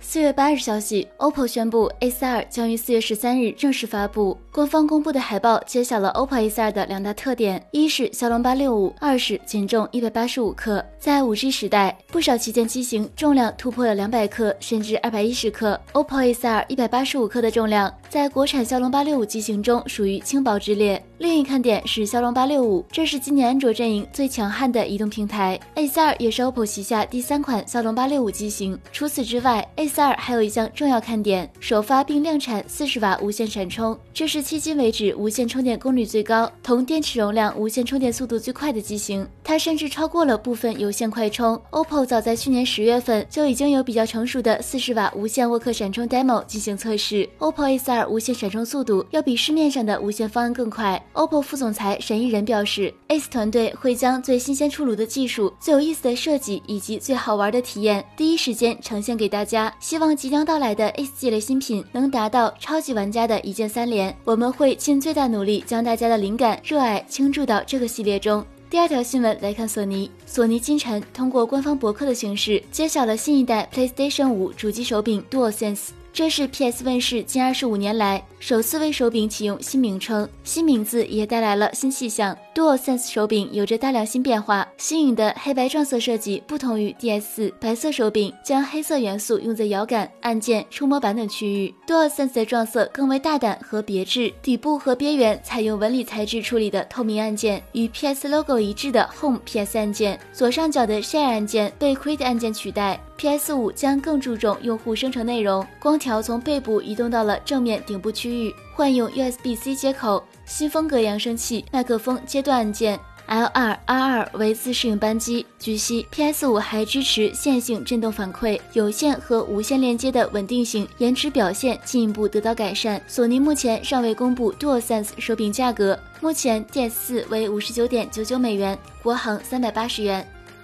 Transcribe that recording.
四月八日消息，OPPO 宣布 A42 将于四月十三日正式发布。官方公布的海报揭晓了 OPPO A42 的两大特点：一是骁龙八六五，二是仅重一百八十五克。在 5G 时代，不少旗舰机型重量突破了两百克，甚至二百一十克。OPPO A42 一百八十五克的重量，在国产骁龙八六五机型中属于轻薄之列。另一看点是骁龙八六五，这是今年安卓阵营最强悍的移动平台。A42 也是 OPPO 旗下第三款骁龙八六五机型。除此之外，A 四二还有一项重要看点，首发并量产四十瓦无线闪充，这是迄今为止无线充电功率最高、同电池容量、无线充电速度最快的机型。它甚至超过了部分有线快充。OPPO 早在去年十月份就已经有比较成熟的四十瓦无线沃克闪充 demo 进行测试。OPPO A 四二无线闪充速度要比市面上的无线方案更快。OPPO 副总裁沈一人表示，Ace 团队会将最新鲜出炉的技术、最有意思的设计以及最好玩的体验，第一时间呈现给大家。希望即将到来的 S 系列新品能达到超级玩家的一键三连。我们会尽最大努力将大家的灵感、热爱倾注到这个系列中。第二条新闻来看，索尼。索尼今晨通过官方博客的形式揭晓了新一代 PlayStation 五主机手柄 DualSense。这是 PS 问世近二十五年来首次为手柄启用新名称，新名字也带来了新气象。DualSense 手柄有着大量新变化，新颖的黑白撞色设计不同于 DS 白色手柄，将黑色元素用在摇杆、按键、触摸板等区域。DualSense 的撞色更为大胆和别致，底部和边缘采用纹理材质处理的透明按键，与 PS logo 一致的 Home PS 按键，左上角的 Share 按键被 Quit 按键取代。PS 五将更注重用户生成内容，光条从背部移动到了正面顶部区域，换用 USB-C 接口，新风格扬声器，麦克风阶段按键。L 二 R 二为自适应扳机。据悉，PS 五还支持线性震动反馈，有线和无线连接的稳定性、延迟表现进一步得到改善。索尼目前尚未公布 DualSense 手柄价格，目前 DS 四为五十九点九九美元，国行三百八十元。